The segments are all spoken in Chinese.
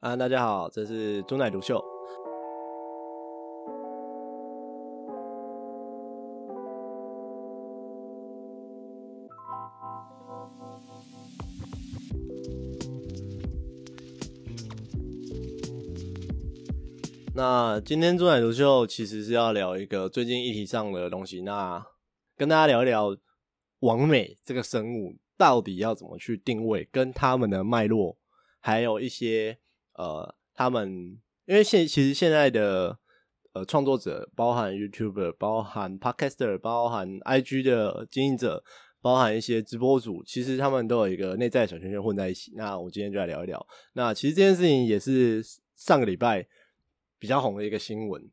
啊，大家好，这是中奶独秀。那今天中奶独秀其实是要聊一个最近议题上的东西，那跟大家聊一聊王美这个生物到底要怎么去定位，跟他们的脉络，还有一些呃，他们因为现其实现在的呃创作者，包含 YouTuber，包含 Podcaster，包含 IG 的经营者，包含一些直播主，其实他们都有一个内在小圈圈混在一起。那我今天就来聊一聊。那其实这件事情也是上个礼拜。比较红的一个新闻，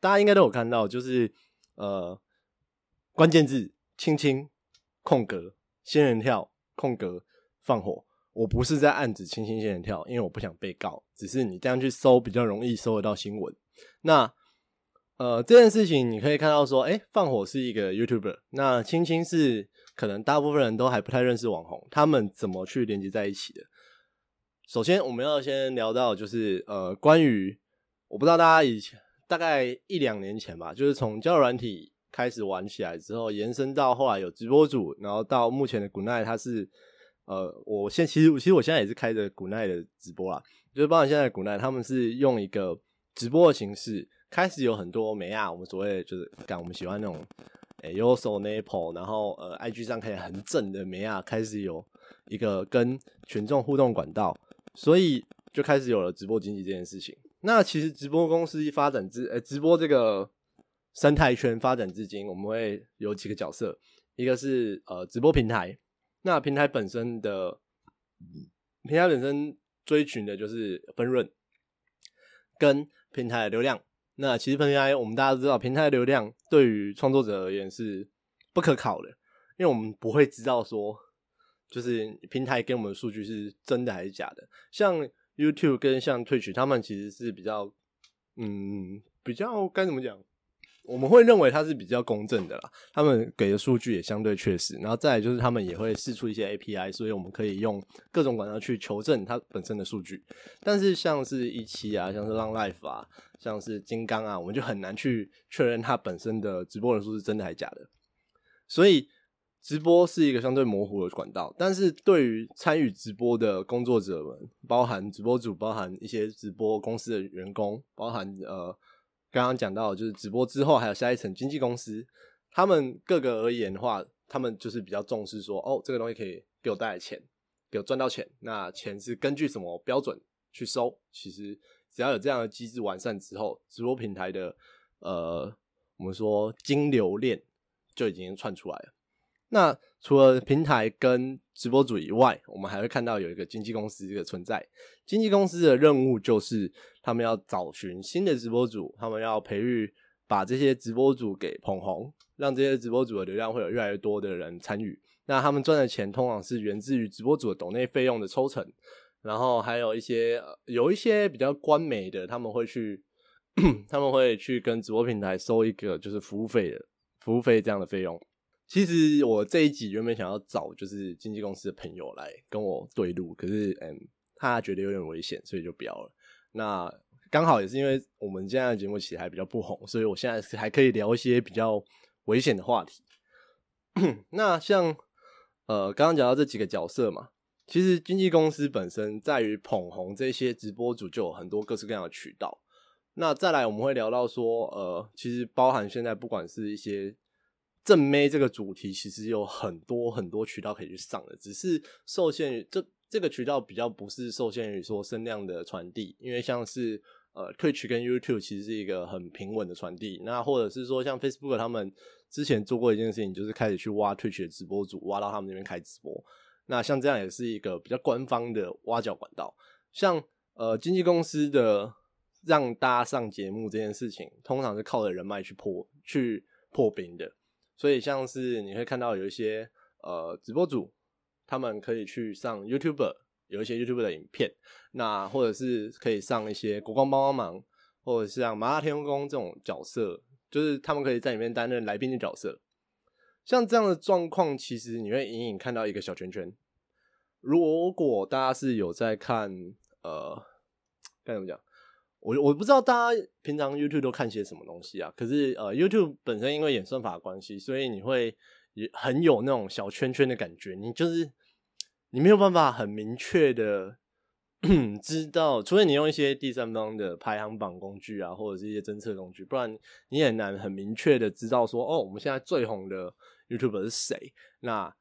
大家应该都有看到，就是呃，关键字“亲亲”空格仙人跳空格放火。我不是在暗指“青青仙人跳”，因为我不想被告，只是你这样去搜比较容易搜得到新闻。那呃，这件事情你可以看到说，哎，放火是一个 YouTuber，那亲亲是可能大部分人都还不太认识网红，他们怎么去连接在一起的？首先，我们要先聊到就是呃，关于。我不知道大家以前大概一两年前吧，就是从交友软体开始玩起来之后，延伸到后来有直播主，然后到目前的古奈，它是呃，我现其实其实我现在也是开着古奈的直播啦，就是包括现在古奈，他们是用一个直播的形式，开始有很多美亚，我们所谓就是讲我们喜欢那种诶 y o s o Naple，然后呃 IG 上可以很正的美亚，开始有一个跟群众互动管道，所以就开始有了直播经济这件事情。那其实直播公司一发展至，呃，直播这个生态圈发展至今，我们会有几个角色，一个是呃直播平台，那平台本身的平台本身追寻的就是分润跟平台的流量。那其实平台我们大家都知道，平台的流量对于创作者而言是不可考的，因为我们不会知道说，就是平台给我们的数据是真的还是假的，像。YouTube 跟像 Twitch，他们其实是比较，嗯，比较该怎么讲？我们会认为它是比较公正的啦。他们给的数据也相对确实，然后再来就是他们也会试出一些 API，所以我们可以用各种管道去求证它本身的数据。但是像是一期啊，像是 Long Life 啊，像是金刚啊，我们就很难去确认它本身的直播人数是真的还是假的。所以。直播是一个相对模糊的管道，但是对于参与直播的工作者们，包含直播主，包含一些直播公司的员工，包含呃刚刚讲到就是直播之后还有下一层经纪公司，他们各个而言的话，他们就是比较重视说，哦，这个东西可以给我带来钱，给我赚到钱，那钱是根据什么标准去收？其实只要有这样的机制完善之后，直播平台的呃我们说金流链就已经串出来了。那除了平台跟直播主以外，我们还会看到有一个经纪公司这个存在。经纪公司的任务就是他们要找寻新的直播主，他们要培育把这些直播主给捧红，让这些直播主的流量会有越来越多的人参与。那他们赚的钱通常是源自于直播主的抖内费用的抽成，然后还有一些有一些比较官媒的，他们会去 他们会去跟直播平台收一个就是服务费的服务费这样的费用。其实我这一集原本想要找就是经纪公司的朋友来跟我对路，可是嗯，他觉得有点危险，所以就不要了。那刚好也是因为我们现在的节目其实还比较不红，所以我现在还可以聊一些比较危险的话题。那像呃刚刚讲到这几个角色嘛，其实经纪公司本身在于捧红这些直播主就有很多各式各样的渠道。那再来我们会聊到说，呃，其实包含现在不管是一些。正妹这个主题其实有很多很多渠道可以去上的，只是受限于这这个渠道比较不是受限于说声量的传递，因为像是呃 Twitch 跟 YouTube 其实是一个很平稳的传递，那或者是说像 Facebook 他们之前做过一件事情，就是开始去挖 Twitch 的直播主，挖到他们那边开直播，那像这样也是一个比较官方的挖角管道。像呃经纪公司的让大家上节目这件事情，通常是靠着人脉去破去破冰的。所以像是你会看到有一些呃直播主，他们可以去上 YouTube，有一些 YouTube 的影片，那或者是可以上一些国光帮帮忙，或者是像麻辣天宫这种角色，就是他们可以在里面担任来宾的角色。像这样的状况，其实你会隐隐看到一个小圈圈。如果大家是有在看呃该怎么讲？我我不知道大家平常 YouTube 都看些什么东西啊？可是呃，YouTube 本身因为演算法的关系，所以你会也很有那种小圈圈的感觉。你就是你没有办法很明确的 知道，除非你用一些第三方的排行榜工具啊，或者是一些侦测工具，不然你很难很明确的知道说，哦，我们现在最红的 YouTuber 是谁？那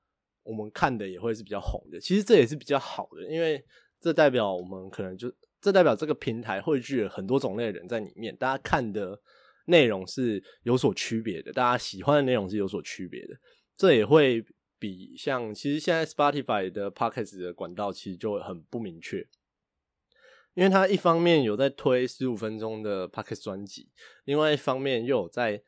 我们看的也会是比较红的。其实这也是比较好的，因为这代表我们可能就。这代表这个平台汇聚了很多种类的人在里面，大家看的内容是有所区别的，大家喜欢的内容是有所区别的。这也会比像其实现在 Spotify 的 Podcast 的管道其实就很不明确，因为它一方面有在推十五分钟的 Podcast 专辑，另外一方面又有在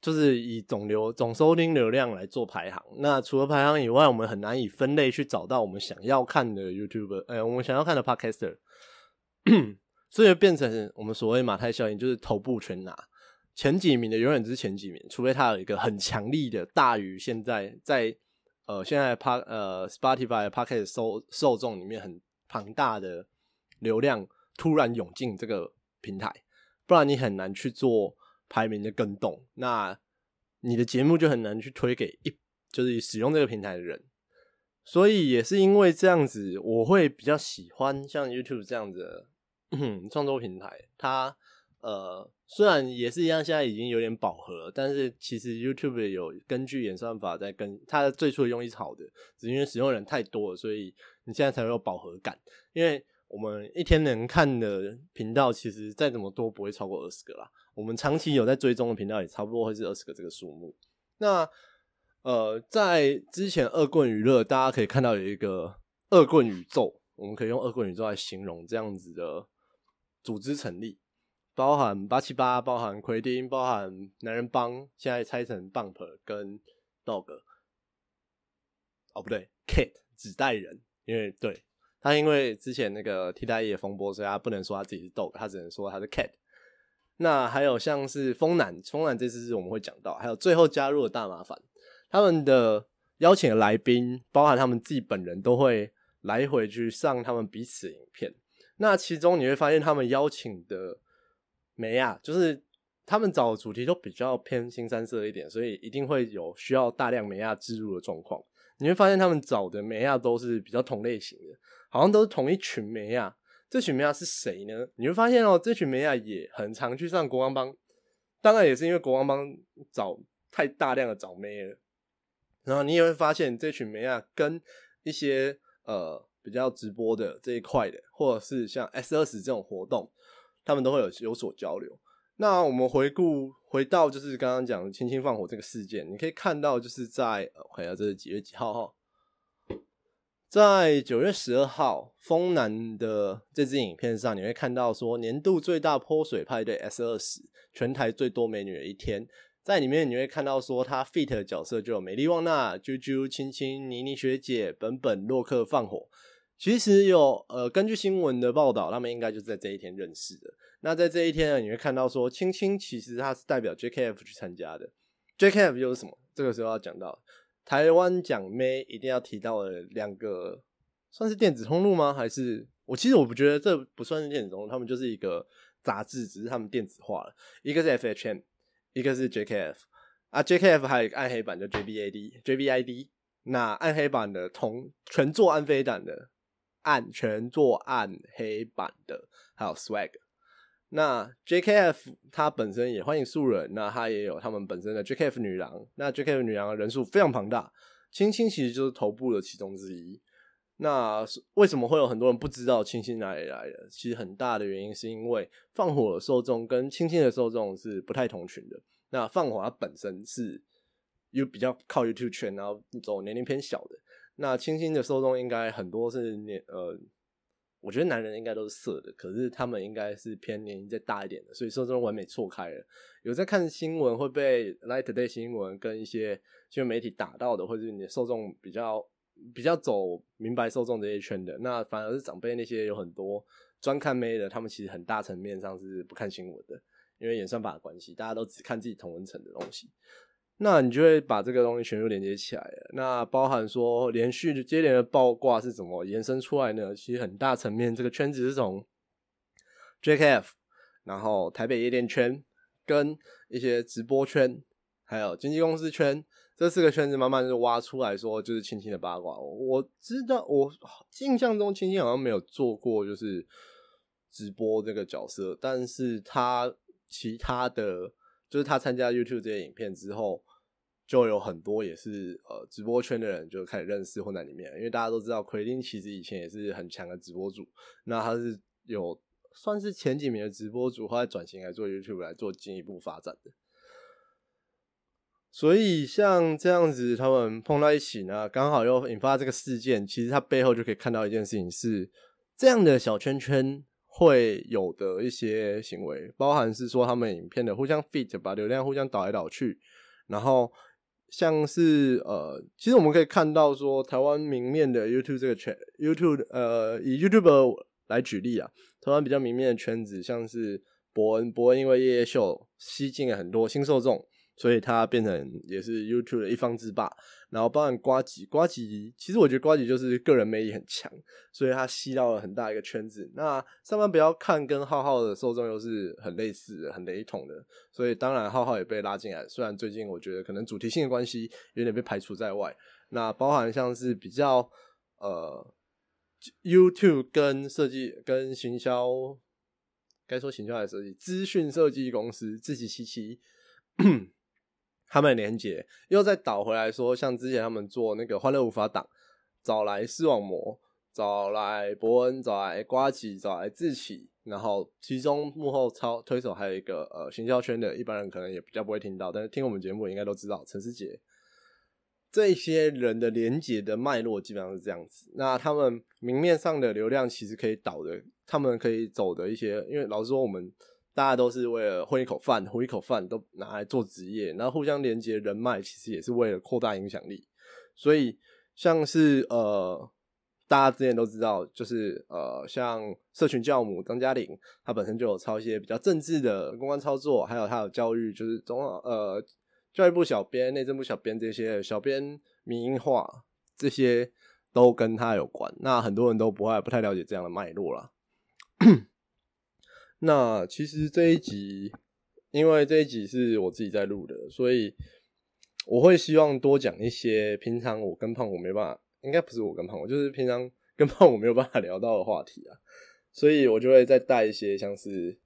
就是以总流总收听流量来做排行。那除了排行以外，我们很难以分类去找到我们想要看的 YouTube，呃，我们想要看的 Podcaster。所以变成我们所谓马太效应，就是头部全拿，前几名的永远只是前几名，除非他有一个很强力的大于现在在呃现在 Park 呃 Spotify Pocket 受受众里面很庞大的流量突然涌进这个平台，不然你很难去做排名的跟动，那你的节目就很难去推给一就是使用这个平台的人。所以也是因为这样子，我会比较喜欢像 YouTube 这样子。创作平台，它呃虽然也是一样，现在已经有点饱和了，但是其实 YouTube 有根据演算法在跟它的最初的用意是好的，只因为使用人太多了，所以你现在才会有饱和感。因为我们一天能看的频道，其实再怎么多不会超过二十个啦。我们长期有在追踪的频道，也差不多会是二十个这个数目。那呃，在之前恶棍娱乐，大家可以看到有一个恶棍宇宙，我们可以用恶棍宇宙来形容这样子的。组织成立，包含八七八，包含奎丁，包含男人帮，现在拆成 Bump 跟 Dog。哦，不对，Kate 只带人，因为对他因为之前那个替代役的风波，所以他不能说他自己是 Dog，他只能说他是 Kate。那还有像是风男，风男这次是我们会讲到，还有最后加入的大麻烦，他们的邀请的来宾，包含他们自己本人，都会来回去上他们彼此的影片。那其中你会发现，他们邀请的梅亚，就是他们找的主题都比较偏新三色一点，所以一定会有需要大量梅亚置入的状况。你会发现，他们找的梅亚都是比较同类型的，好像都是同一群梅亚。这群梅亚是谁呢？你会发现哦，这群梅亚也很常去上国王帮，当然也是因为国王帮找太大量的找妹了。然后你也会发现，这群梅亚跟一些呃。比较直播的这一块的，或者是像 S 二十这种活动，他们都会有有所交流。那我们回顾回到就是刚刚讲轻轻放火这个事件，你可以看到就是在我看一下这是几月几号哈，在九月十二号风南的这支影片上，你会看到说年度最大泼水派对 S 二十，全台最多美女的一天。在里面你会看到说他 fit 的角色就有美丽旺娜、啾啾、青青、妮妮学姐、本本、洛克放火。其实有呃，根据新闻的报道，他们应该就是在这一天认识的。那在这一天呢，你会看到说，青青其实他是代表 JKF 去参加的。JKF 又是什么？这个时候要讲到台湾讲妹一定要提到的两个，算是电子通路吗？还是我其实我不觉得这不算是电子通路，他们就是一个杂志，只是他们电子化了。一个是 FHM，一个是 JKF 啊，JKF 还有一个暗黑版的 JBAD，JBID。那暗黑版的同全做暗飞版的。暗全做暗黑版的，还有 Swag。那 JKF 它本身也欢迎素人，那它也有他们本身的 JKF 女郎。那 JKF 女郎的人数非常庞大，青青其实就是头部的其中之一。那为什么会有很多人不知道青青哪里来的？其实很大的原因是因为放火的受众跟青青的受众是不太同群的。那放火它本身是又比较靠 YouTube 圈，然后走年龄偏小的。那清新的受众应该很多是年呃，我觉得男人应该都是色的，可是他们应该是偏年龄再大一点的，所以受众完美错开了。有在看新闻会被 Light Day 新闻跟一些新闻媒体打到的，或者是你的受众比较比较走明白受众这一圈的，那反而是长辈那些有很多专看妹的，他们其实很大层面上是不看新闻的，因为演算法的关系，大家都只看自己同文层的东西。那你就会把这个东西全部连接起来了。那包含说连续接连的爆挂是怎么延伸出来呢？其实很大层面，这个圈子是从 JKF，然后台北夜店圈跟一些直播圈，还有经纪公司圈这四个圈子，慢慢就挖出来说，就是青青的八卦。我知道，我印象中青青好像没有做过就是直播这个角色，但是他其他的，就是他参加 YouTube 这些影片之后。就有很多也是呃直播圈的人就开始认识混在里面，因为大家都知道奎丁其实以前也是很强的直播主，那他是有算是前几名的直播主，后来转型来做 YouTube 来做进一步发展的。所以像这样子，他们碰到一起呢，刚好又引发这个事件，其实他背后就可以看到一件事情是这样的小圈圈会有的一些行为，包含是说他们影片的互相 fit，把流量互相导来导去，然后。像是呃，其实我们可以看到说，台湾明面的 YouTube 这个圈，YouTube 呃，以 YouTube 来举例啊，台湾比较明面的圈子，像是伯恩，伯恩因为夜夜秀吸进了很多新受众。所以他变成也是 YouTube 的一方之霸，然后包含瓜吉，瓜吉其实我觉得瓜吉就是个人魅力很强，所以他吸到了很大一个圈子。那上班不要看跟浩浩的受众又是很类似的、很雷同的，所以当然浩浩也被拉进来。虽然最近我觉得可能主题性的关系有点被排除在外。那包含像是比较呃 YouTube 跟设计跟行销，该说行销还是设计？资讯设计公司自己七七。他们连接又再倒回来说，像之前他们做那个《欢乐无法挡》，找来视网膜，找来伯恩，找来瓜吉，找来志奇，然后其中幕后操推手还有一个呃行销圈的一般人可能也比较不会听到，但是听我们节目应该都知道陈思杰。这些人的连接的脉络基本上是这样子。那他们明面上的流量其实可以导的，他们可以走的一些，因为老实说我们。大家都是为了混一口饭，混一口饭都拿来做职业，然后互相连接人脉，其实也是为了扩大影响力。所以像是呃，大家之前都知道，就是呃，像社群教母张嘉玲，她本身就有操一些比较政治的公关操作，还有她有教育，就是中呃教育部小编、内政部小编这些小编民营化，这些都跟她有关。那很多人都不太不太了解这样的脉络了。那其实这一集，因为这一集是我自己在录的，所以我会希望多讲一些平常我跟胖我没办法，应该不是我跟胖我，就是平常跟胖我没有办法聊到的话题啊，所以我就会再带一些像是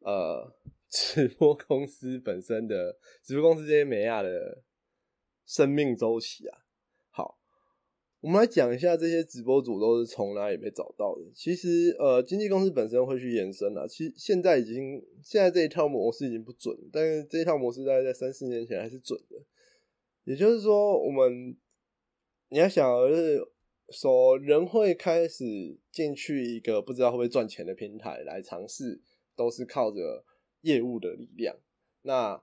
呃直播公司本身的直播公司这些美亚的生命周期啊。我们来讲一下这些直播主都是从哪里被找到的。其实，呃，经纪公司本身会去延伸了。其实现在已经，现在这一套模式已经不准，但是这一套模式大概在三四年前还是准的。也就是说，我们你要想，就是说人会开始进去一个不知道会不会赚钱的平台来尝试，都是靠着业务的力量。那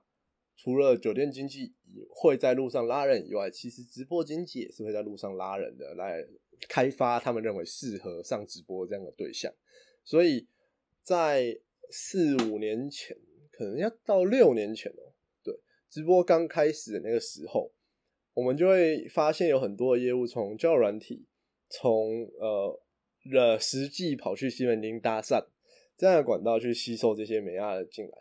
除了酒店经济会在路上拉人以外，其实直播经济也是会在路上拉人的，来开发他们认为适合上直播这样的对象。所以在四五年前，可能要到六年前哦，对，直播刚开始的那个时候，我们就会发现有很多的业务从交友软体，从呃的实际跑去西门町搭讪这样的管道去吸收这些美亚的进来，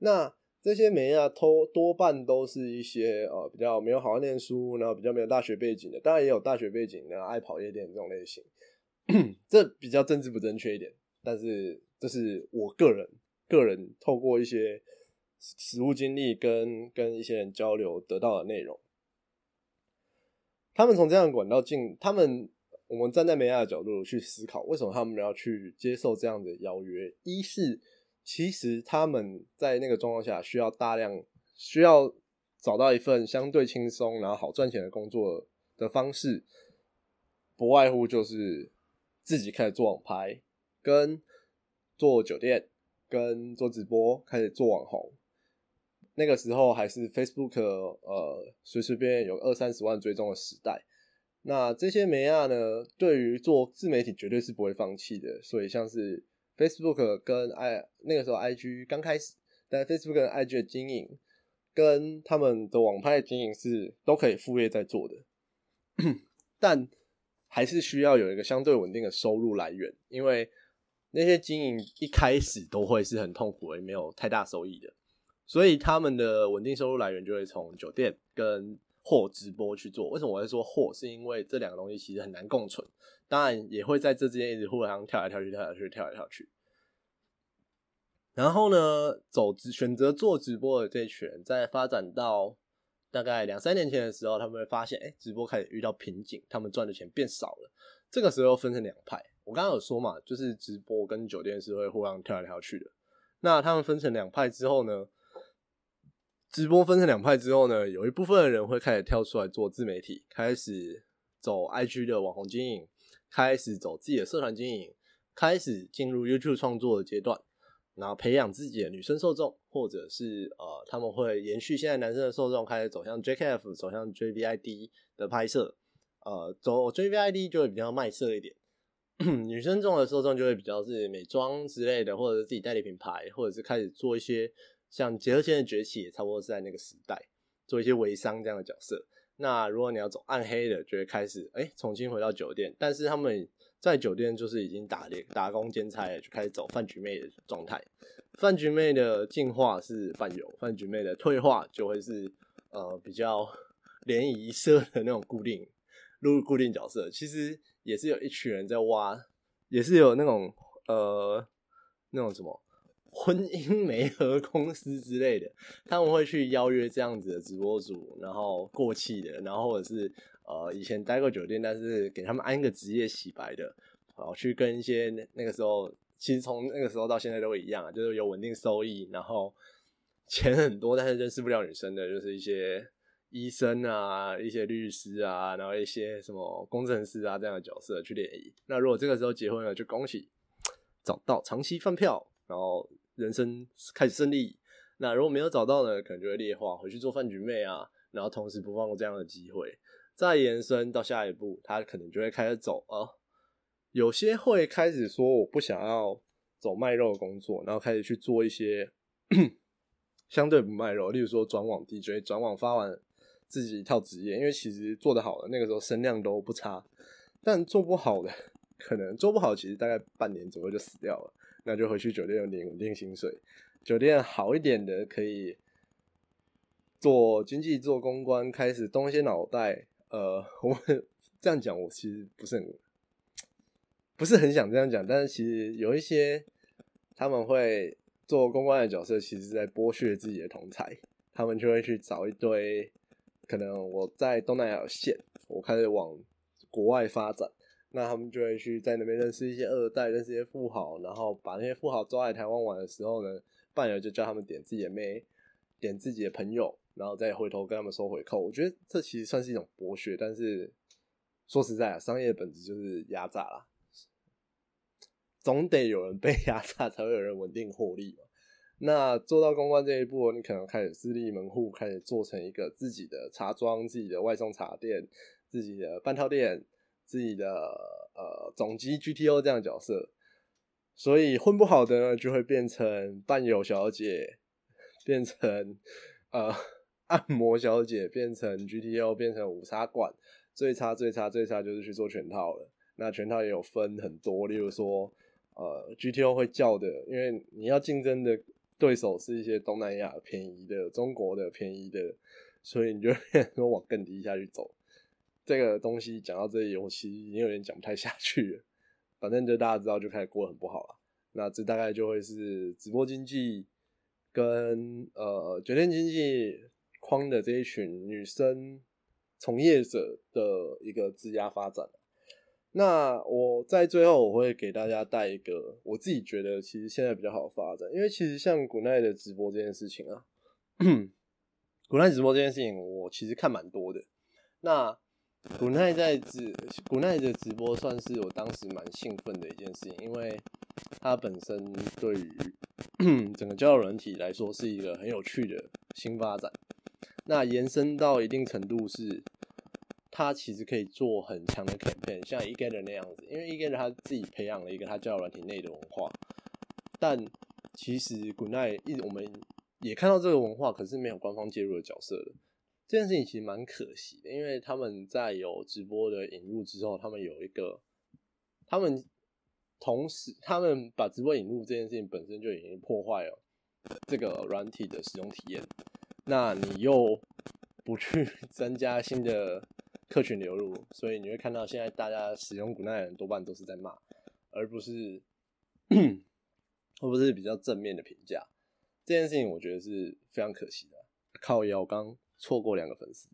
那。这些美亚多多半都是一些呃比较没有好好念书，然后比较没有大学背景的，当然也有大学背景然后爱跑夜店这种类型，这比较政治不正确一点，但是这是我个人个人透过一些实物经历跟跟一些人交流得到的内容。他们从这样管道进，他们我们站在美亚的角度去思考，为什么他们要去接受这样的邀约？一是其实他们在那个状况下需要大量需要找到一份相对轻松然后好赚钱的工作的方式，不外乎就是自己开始做网拍，跟做酒店，跟做直播，开始做网红。那个时候还是 Facebook，呃，随随便便有二三十万追踪的时代。那这些美亚呢，对于做自媒体绝对是不会放弃的。所以像是。Facebook 跟 i 那个时候 IG 刚开始，但 Facebook 跟 IG 的经营跟他们的网拍的经营是都可以副业在做的，但还是需要有一个相对稳定的收入来源，因为那些经营一开始都会是很痛苦，也没有太大收益的，所以他们的稳定收入来源就会从酒店跟或直播去做。为什么我会说货？是因为这两个东西其实很难共存，当然也会在这之间一直互相跳来跳去、跳来跳去、跳来跳去。然后呢，走直选择做直播的这一群人，在发展到大概两三年前的时候，他们会发现，哎，直播开始遇到瓶颈，他们赚的钱变少了。这个时候分成两派，我刚刚有说嘛，就是直播跟酒店是会互相跳来跳去的。那他们分成两派之后呢，直播分成两派之后呢，有一部分的人会开始跳出来做自媒体，开始走 IG 的网红经营，开始走自己的社团经营，开始进入 YouTube 创作的阶段。然后培养自己的女生受众，或者是呃，他们会延续现在男生的受众，开始走向 JKF，走向 JVID 的拍摄。呃，走 JVID 就会比较卖色一点，女生众的受众就会比较是美妆之类的，或者是自己代理品牌，或者是开始做一些像结合线的崛起，也差不多是在那个时代做一些微商这样的角色。那如果你要走暗黑的，就会开始哎重新回到酒店，但是他们。在酒店就是已经打猎打工兼差，就开始走饭局妹的状态。饭局妹的进化是饭友，饭局妹的退化就会是呃比较 联谊社的那种固定入固定角色。其实也是有一群人在挖，也是有那种呃那种什么婚姻媒合公司之类的，他们会去邀约这样子的直播主，然后过气的，然后或者是。呃，以前待过酒店，但是给他们安个职业洗白的，然后去跟一些那那个时候，其实从那个时候到现在都一样，就是有稳定收益，然后钱很多，但是认识不了女生的，就是一些医生啊，一些律师啊，然后一些什么工程师啊这样的角色去联谊。那如果这个时候结婚了，就恭喜找到长期饭票，然后人生开始胜利。那如果没有找到呢，可能就会劣化，回去做饭局妹啊，然后同时不放过这样的机会。再延伸到下一步，他可能就会开始走啊，有些会开始说我不想要走卖肉的工作，然后开始去做一些 相对不卖肉，例如说转网 DJ，转网发完自己一套职业，因为其实做得好的那个时候声量都不差，但做不好的可能做不好，其实大概半年左右就死掉了，那就回去酒店领稳定薪水，酒店好一点的可以做经济做公关，开始动一些脑袋。呃，我这样讲，我其实不是很不是很想这样讲，但是其实有一些他们会做公关的角色，其实在剥削自己的同才，他们就会去找一堆可能我在东南亚有线，我开始往国外发展，那他们就会去在那边认识一些二代，认识一些富豪，然后把那些富豪抓来台湾玩的时候呢，伴游就叫他们点自己的妹，点自己的朋友。然后再回头跟他们收回扣，我觉得这其实算是一种剥削。但是说实在啊，商业本质就是压榨啦，总得有人被 压榨，才会有人稳定获利嘛。那做到公关这一步，你可能开始自立门户，开始做成一个自己的茶庄、自己的外送茶店、自己的半套店、自己的呃总机 GTO 这样的角色。所以混不好的呢，就会变成伴游小姐，变成呃。按摩小姐变成 GTO 变成五茶馆，最差最差最差就是去做全套了。那全套也有分很多，例如说，呃，GTO 会叫的，因为你要竞争的对手是一些东南亚便宜的、中国的便宜的，所以你就说往更低下去走。这个东西讲到这里，我其实已经有点讲不太下去了。反正就大家知道，就开始过得很不好了。那这大概就会是直播经济跟呃酒店经济。框的这一群女生从业者的一个质押发展。那我在最后我会给大家带一个我自己觉得其实现在比较好的发展，因为其实像古奈的直播这件事情啊，古奈直播这件事情我其实看蛮多的。那古奈在直古奈的直播算是我当时蛮兴奋的一件事情，因为它本身对于整个交友软体来说是一个很有趣的新发展。那延伸到一定程度是，他其实可以做很强的 campaign，像 eGather 那样子，因为 eGather 他自己培养了一个他交友软体内的文化，但其实古奈一我们也看到这个文化，可是没有官方介入的角色的，这件事情其实蛮可惜的，因为他们在有直播的引入之后，他们有一个，他们同时他们把直播引入这件事情本身就已经破坏了这个软体的使用体验。那你又不去 增加新的客群流入，所以你会看到现在大家使用古奈的人多半都是在骂，而不是 而不是比较正面的评价。这件事情我觉得是非常可惜的。靠腰刚错过两个粉丝，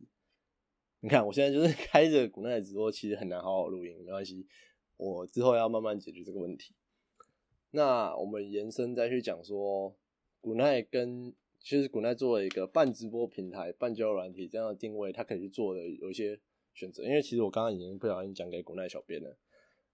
你看我现在就是 开着古奈直播，其实很难好好录音，没关系，我之后要慢慢解决这个问题。那我们延伸再去讲说，古奈跟。其实古奈做了一个半直播平台、半交友软体这样的定位，它可以去做的有一些选择。因为其实我刚刚已经不小心讲给古奈小编了，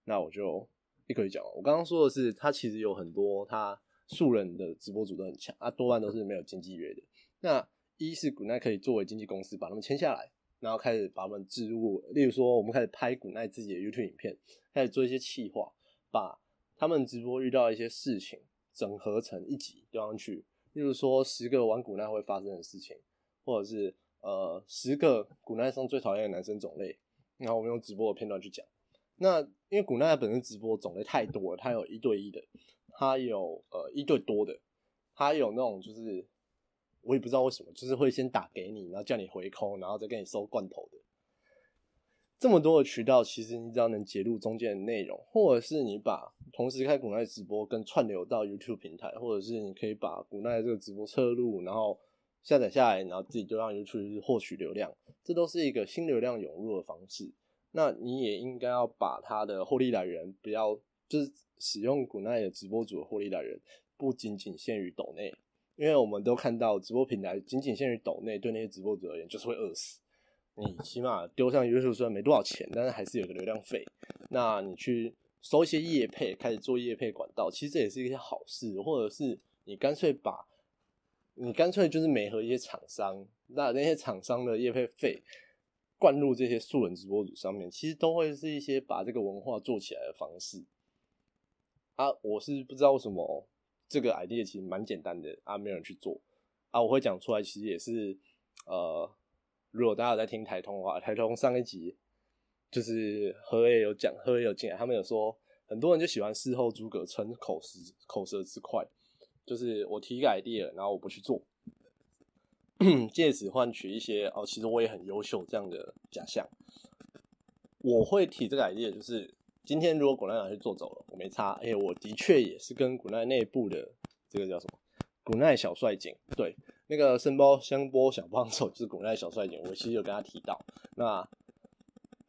那我就一口气讲。我刚刚说的是，它其实有很多它素人的直播主都很强，啊，多半都是没有经纪约的。那一是古奈可以作为经纪公司把他们签下来，然后开始把他们置入，例如说我们开始拍古奈自己的 YouTube 影片，开始做一些企划，把他们直播遇到一些事情整合成一集丢上去。例如说，十个玩古奈会发生的事情，或者是呃，十个古奈上最讨厌的男生种类，然后我们用直播的片段去讲。那因为古奈本身直播种类太多了，它有一对一的，它有呃一对多的，它有那种就是我也不知道为什么，就是会先打给你，然后叫你回空，然后再给你收罐头的。这么多的渠道，其实你只要能截录中间的内容，或者是你把同时开古奈直播跟串流到 YouTube 平台，或者是你可以把古奈这个直播侧录，然后下载下来，然后自己就让 YouTube 获取流量，这都是一个新流量涌入的方式。那你也应该要把它的获利来源，不要就是使用古奈的直播主的获利来源，不仅仅限于抖内，因为我们都看到直播平台仅仅限于抖内，对那些直播主而言就是会饿死。你起码丢上 YouTube 虽然没多少钱，但是还是有个流量费。那你去收一些业配，开始做业配管道，其实这也是一些好事。或者是你干脆把，你干脆就是美和一些厂商，那那些厂商的业配费灌入这些素人直播主上面，其实都会是一些把这个文化做起来的方式。啊，我是不知道为什么这个 idea 其实蛮简单的啊，没有人去做啊。我会讲出来，其实也是呃。如果大家有在听台通的话，台通上一集就是何也有讲，何也有进来，他们有说很多人就喜欢事后诸葛称口舌口舌之快，就是我提一个 idea，然后我不去做，借此换取一些哦，其实我也很优秀这样的假象。我会提这个 idea，就是今天如果古奈拿去做走了，我没差，哎，我的确也是跟古奈内部的这个叫什么古奈小帅警对。那个声波香波小帮手就是古奈小帅警，我其实有跟他提到，那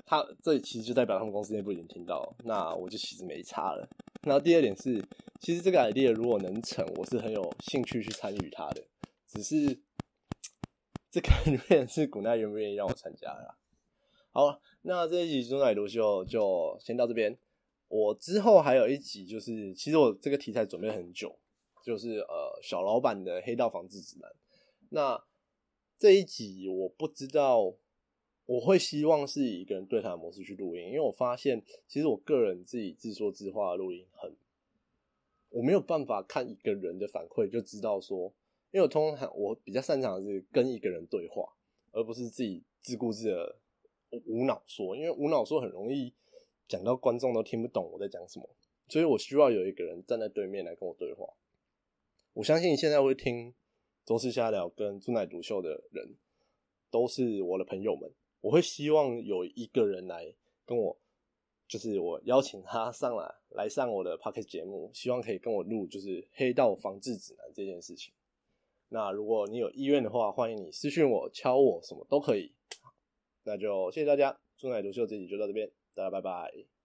他这其实就代表他们公司内部已经听到，那我就其实没差了。然后第二点是，其实这个 idea 如果能成，我是很有兴趣去参与它的，只是 这个里面是古奈愿不愿意让我参加啦。好，那这一集中奶读秀就先到这边，我之后还有一集，就是其实我这个题材准备很久，就是呃小老板的黑道防治指南。那这一集我不知道，我会希望是以一个人对谈模式去录音，因为我发现其实我个人自己自说自话录音很，我没有办法看一个人的反馈就知道说，因为我通常我比较擅长的是跟一个人对话，而不是自己自顾自的无脑说，因为无脑说很容易讲到观众都听不懂我在讲什么，所以我需要有一个人站在对面来跟我对话。我相信现在会听。周氏瞎聊跟朱奶独秀的人，都是我的朋友们。我会希望有一个人来跟我，就是我邀请他上来，来上我的 p o c k e t 节目，希望可以跟我录，就是黑道防治指南这件事情。那如果你有意愿的话，欢迎你私信我、敲我，什么都可以。那就谢谢大家，朱奶独秀这集就到这边，大家拜拜。